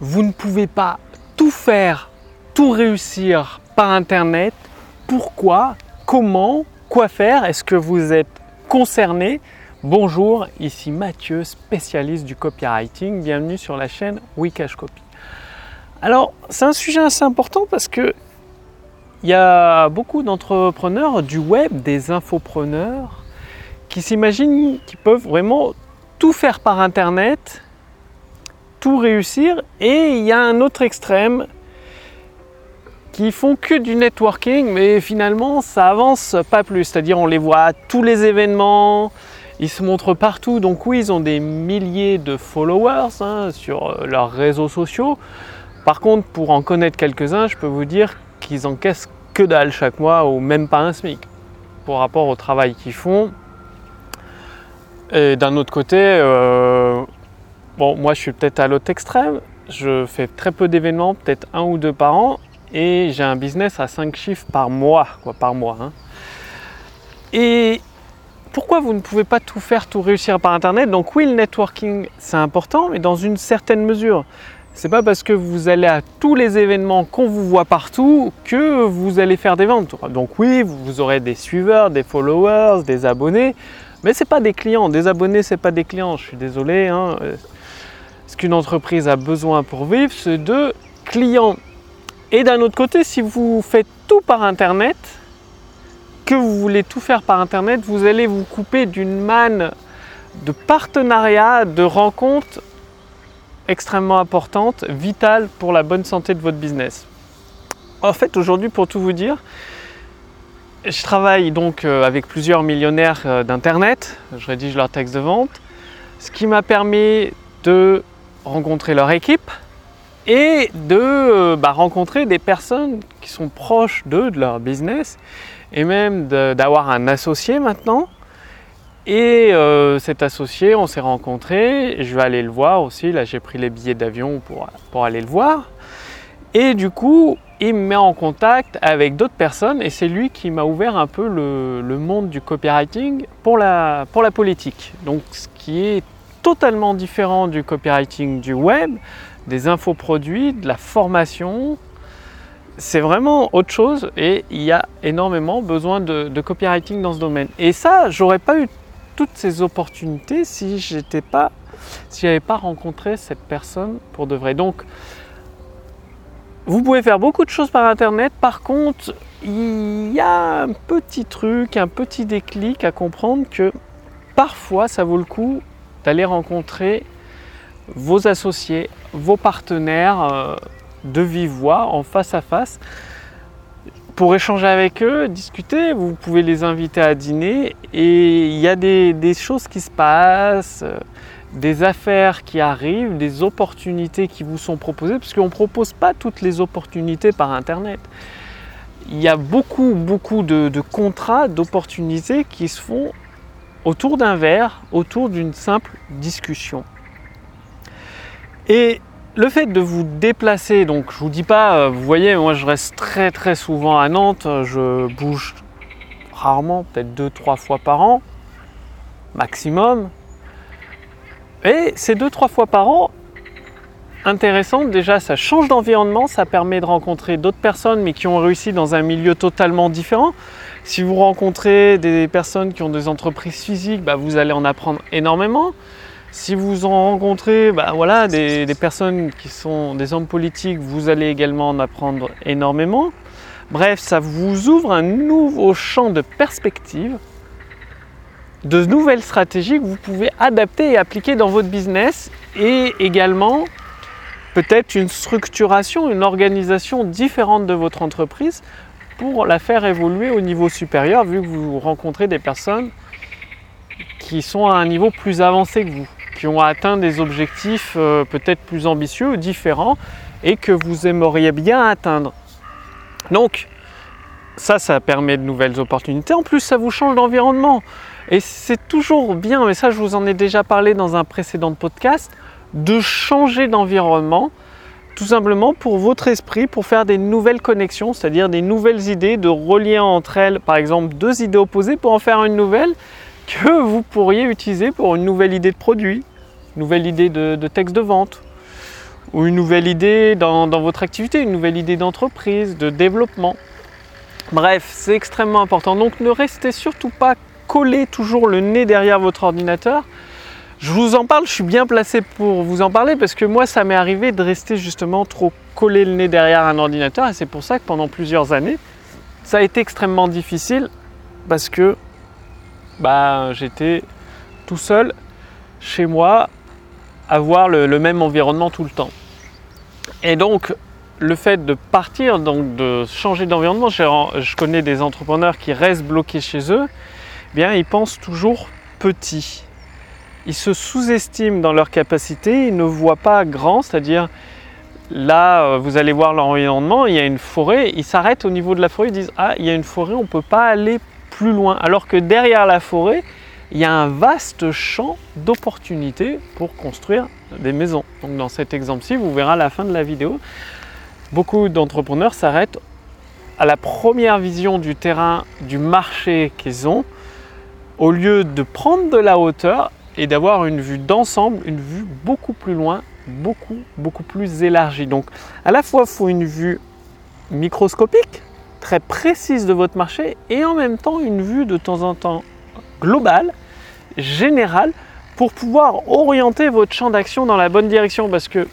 vous ne pouvez pas tout faire, tout réussir par Internet. Pourquoi? Comment? Quoi faire? Est-ce que vous êtes concerné? Bonjour, ici Mathieu, spécialiste du copywriting. Bienvenue sur la chaîne Wikash Copy. Alors, c'est un sujet assez important parce que il y a beaucoup d'entrepreneurs du web, des infopreneurs, qui s'imaginent qu'ils peuvent vraiment tout faire par Internet tout réussir. Et il y a un autre extrême qui font que du networking, mais finalement ça avance pas plus. C'est-à-dire on les voit à tous les événements, ils se montrent partout. Donc oui, ils ont des milliers de followers hein, sur euh, leurs réseaux sociaux. Par contre, pour en connaître quelques-uns, je peux vous dire qu'ils encaissent que dalle chaque mois ou même pas un SMIC pour rapport au travail qu'ils font. Et d'un autre côté, euh, Bon, moi je suis peut-être à l'autre extrême. Je fais très peu d'événements, peut-être un ou deux par an, et j'ai un business à 5 chiffres par mois, quoi, par mois. Hein. Et pourquoi vous ne pouvez pas tout faire, tout réussir par internet? Donc oui, le networking c'est important, mais dans une certaine mesure. C'est pas parce que vous allez à tous les événements qu'on vous voit partout que vous allez faire des ventes. Donc oui, vous aurez des suiveurs, des followers, des abonnés, mais c'est pas des clients. Des abonnés, c'est pas des clients. Je suis désolé. Hein ce qu'une entreprise a besoin pour vivre, c'est de clients. Et d'un autre côté, si vous faites tout par Internet, que vous voulez tout faire par Internet, vous allez vous couper d'une manne de partenariats, de rencontres extrêmement importantes, vitales pour la bonne santé de votre business. En fait, aujourd'hui, pour tout vous dire, je travaille donc euh, avec plusieurs millionnaires euh, d'Internet, je rédige leurs textes de vente, ce qui m'a permis de rencontrer leur équipe et de euh, bah, rencontrer des personnes qui sont proches d'eux, de leur business, et même d'avoir un associé maintenant. Et euh, cet associé, on s'est rencontré, je vais aller le voir aussi, là j'ai pris les billets d'avion pour, pour aller le voir. Et du coup, il me met en contact avec d'autres personnes et c'est lui qui m'a ouvert un peu le, le, monde du copywriting pour la, pour la politique. Donc ce qui est totalement différent du copywriting du web, des infoproduits, de la formation. C'est vraiment autre chose et il y a énormément besoin de, copywriting dans ce domaine. Et ça, j'aurais pas eu toutes ces opportunités si j'étais pas, si j'avais pas rencontré cette personne pour de vrai. Donc, vous pouvez faire beaucoup de choses par internet. Par contre, il y a un petit truc, un petit déclic à comprendre que parfois ça vaut le coup d'aller rencontrer vos associés, vos partenaires euh, de vive voix, en face à face, pour échanger avec eux, discuter. Vous pouvez les inviter à dîner et il y a des, choses qui se passent, euh, des affaires qui arrivent, des opportunités qui vous sont proposées, parce qu'on ne propose pas toutes les opportunités par Internet. Il y a beaucoup, beaucoup de contrats, d'opportunités qui se font autour d'un verre, autour d'une simple discussion. Et le fait de vous déplacer, donc je vous dis pas, euh, vous voyez, moi je reste très très souvent à Nantes, je bouge rarement, peut-être deux, trois fois par an, maximum. Et ces deux, trois fois par an, intéressant, déjà ça change d'environnement, ça permet de rencontrer d'autres personnes mais qui ont réussi dans un milieu totalement différent. Si vous rencontrez des personnes qui ont des entreprises physiques, bah, vous allez en apprendre énormément. Si vous en rencontrez bah, voilà, des, personnes qui sont des hommes politiques, vous allez également en apprendre énormément. Bref, ça vous ouvre un nouveau champ de perspective, de nouvelles stratégies que vous pouvez adapter et appliquer dans votre business et également peut-être une structuration, une organisation différente de votre entreprise pour la faire évoluer au niveau supérieur, vu que vous rencontrez des personnes qui sont à un niveau plus avancé que vous, qui ont atteint des objectifs euh, peut-être plus ambitieux ou différents et que vous aimeriez bien atteindre. Donc, ça, ça permet de nouvelles opportunités. En plus, ça vous change d'environnement. Et c'est toujours bien, mais ça, je vous en ai déjà parlé dans un précédent podcast, de changer d'environnement tout simplement pour votre esprit, pour faire des nouvelles connexions, c'est-à-dire des nouvelles idées, de relier entre elles, par exemple, deux idées opposées pour en faire une nouvelle que vous pourriez utiliser pour une nouvelle idée de produit, une nouvelle idée de, texte de vente, ou une nouvelle idée dans, dans votre activité, une nouvelle idée d'entreprise, de développement. Bref, c'est extrêmement important. Donc ne restez surtout pas collé toujours le nez derrière votre ordinateur. Je vous en parle, je suis bien placé pour vous en parler parce que moi ça m'est arrivé de rester justement trop collé le nez derrière un ordinateur et c'est pour ça que pendant plusieurs années ça a été extrêmement difficile parce que bah, j'étais tout seul chez moi à voir le, même environnement tout le temps. Et donc le fait de partir, donc de changer d'environnement, je connais des entrepreneurs qui restent bloqués chez eux, eh bien ils pensent toujours petit ils se sous-estiment dans leur capacité, ils ne voient pas grand, c'est-à-dire là, euh, vous allez voir l'environnement, il y a une forêt, ils s'arrêtent au niveau de la forêt, ils disent Ah, il y a une forêt, on ne peut pas aller plus loin. Alors que derrière la forêt, il y a un vaste champ d'opportunités pour construire des maisons. Donc dans cet exemple-ci, vous verrez à la fin de la vidéo, beaucoup d'entrepreneurs s'arrêtent à la première vision du terrain, du marché qu'ils ont, au lieu de prendre de la hauteur et d'avoir une vue d'ensemble, une vue beaucoup plus loin, beaucoup, beaucoup plus élargie. Donc à la fois, il faut une vue microscopique, très précise de votre marché, et en même temps une vue de temps en temps globale, générale, pour pouvoir orienter votre champ d'action dans la bonne direction. Parce que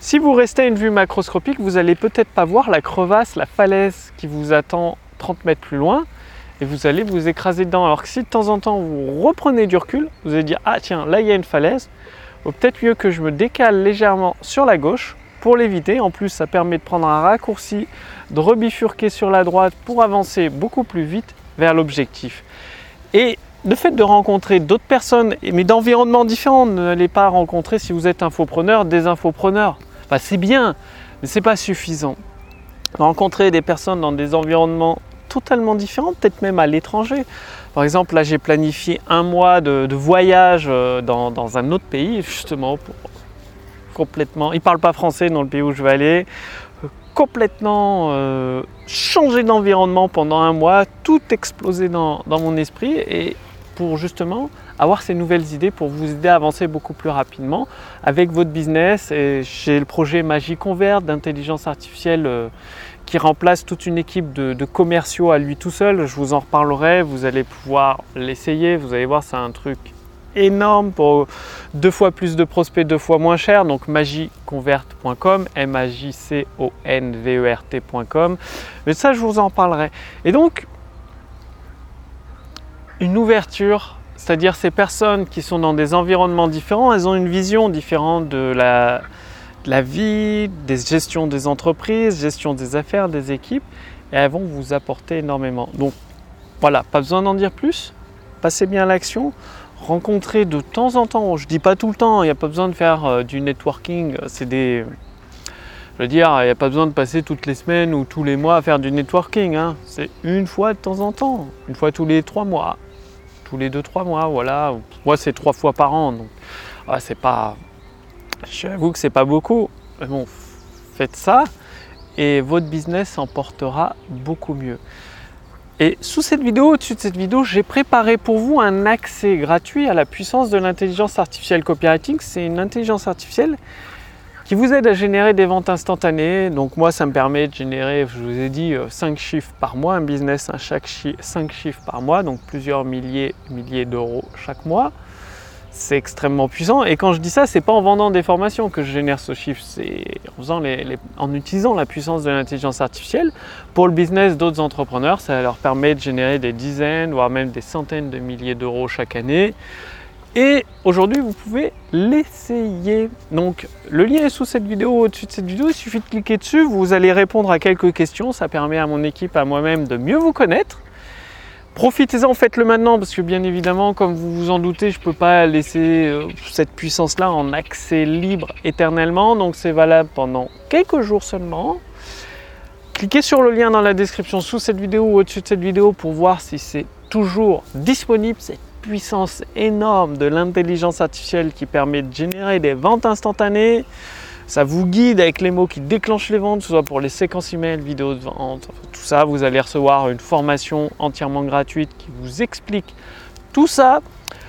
si vous restez à une vue macroscopique, vous n'allez peut-être pas voir la crevasse, la falaise qui vous attend 30 mètres plus loin et vous allez vous écraser dedans. Alors que si de temps en temps vous reprenez du recul, vous allez dire ah tiens là il y a une falaise, ou peut-être mieux que je me décale légèrement sur la gauche pour l'éviter. En plus ça permet de prendre un raccourci, de rebifurquer sur la droite pour avancer beaucoup plus vite vers l'objectif. Et le fait de rencontrer d'autres personnes, mais d'environnements différents, ne pas rencontrer si vous êtes infopreneur des infopreneurs. Enfin, c'est bien, mais c'est pas suffisant. Rencontrer des personnes dans des environnements totalement différent, peut-être même à l'étranger. Par exemple, là j'ai planifié un mois de, voyage euh, dans, un autre pays, justement, pour complètement. Ils ne parlent pas français dans le pays où je vais aller. Complètement euh, changer d'environnement pendant un mois, tout exploser dans, mon esprit et pour justement avoir ces nouvelles idées pour vous aider à avancer beaucoup plus rapidement avec votre business. Et j'ai le projet Magie Convert d'intelligence artificielle euh, qui remplace toute une équipe de, commerciaux à lui tout seul. Je vous en reparlerai, vous allez pouvoir l'essayer, vous allez voir c'est un truc énorme pour deux fois plus de prospects, deux fois moins cher. Donc magieconvert.com, m a j c o n v e r t.com. Mais ça je vous en parlerai. Et donc une ouverture, c'est-à-dire ces personnes qui sont dans des environnements différents, elles ont une vision différente de la la vie, des gestions des entreprises, gestion des affaires, des équipes, et elles vont vous apporter énormément. Donc voilà, pas besoin d'en dire plus, passez bien à l'action, rencontrez de temps en temps, je dis pas tout le temps, il n'y a pas besoin de faire euh, du networking, c'est des... Je veux dire, il n'y a pas besoin de passer toutes les semaines ou tous les mois à faire du networking, hein. c'est une fois de temps en temps, une fois tous les trois mois, tous les deux, trois mois, voilà. Moi c'est trois fois par an, donc ah, c'est pas J'avoue que c'est pas beaucoup, mais bon, faites ça et votre business en portera beaucoup mieux. Et sous cette vidéo, au-dessus de cette vidéo, j'ai préparé pour vous un accès gratuit à la puissance de l'intelligence artificielle copywriting. C'est une intelligence artificielle qui vous aide à générer des ventes instantanées. Donc moi, ça me permet de générer, je vous ai dit, 5 euh, chiffres par mois, un business à chaque 5 chiffres par mois, donc plusieurs milliers, milliers d'euros chaque mois c'est extrêmement puissant. Et quand je dis ça, c'est pas en vendant des formations que je génère ce chiffre, c'est en, en utilisant la puissance de l'intelligence artificielle pour le business d'autres entrepreneurs. Ça leur permet de générer des dizaines, voire même des centaines de milliers d'euros chaque année. Et aujourd'hui, vous pouvez l'essayer. Donc, le lien est sous cette vidéo, au-dessus de cette vidéo. Il suffit de cliquer dessus. Vous allez répondre à quelques questions. Ça permet à mon équipe, à moi-même, de mieux vous connaître Profitez-en, faites-le maintenant, parce que bien évidemment, comme vous vous en doutez, je ne peux pas laisser euh, cette puissance-là en accès libre éternellement, donc c'est valable pendant quelques jours seulement. Cliquez sur le lien dans la description sous cette vidéo ou au-dessus de cette vidéo pour voir si c'est toujours disponible, cette puissance énorme de l'intelligence artificielle qui permet de générer des ventes instantanées. Ça vous guide avec les mots qui déclenchent les ventes, soit pour les séquences email, vidéos de vente, tout ça. Vous allez recevoir une formation entièrement gratuite qui vous explique tout ça.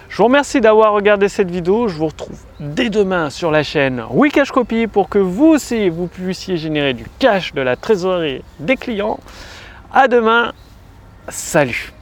Je vous remercie d'avoir regardé cette vidéo. Je vous retrouve dès demain sur la chaîne Wikash Copy pour que vous aussi vous puissiez générer du cash, de la trésorerie des clients. À demain. Salut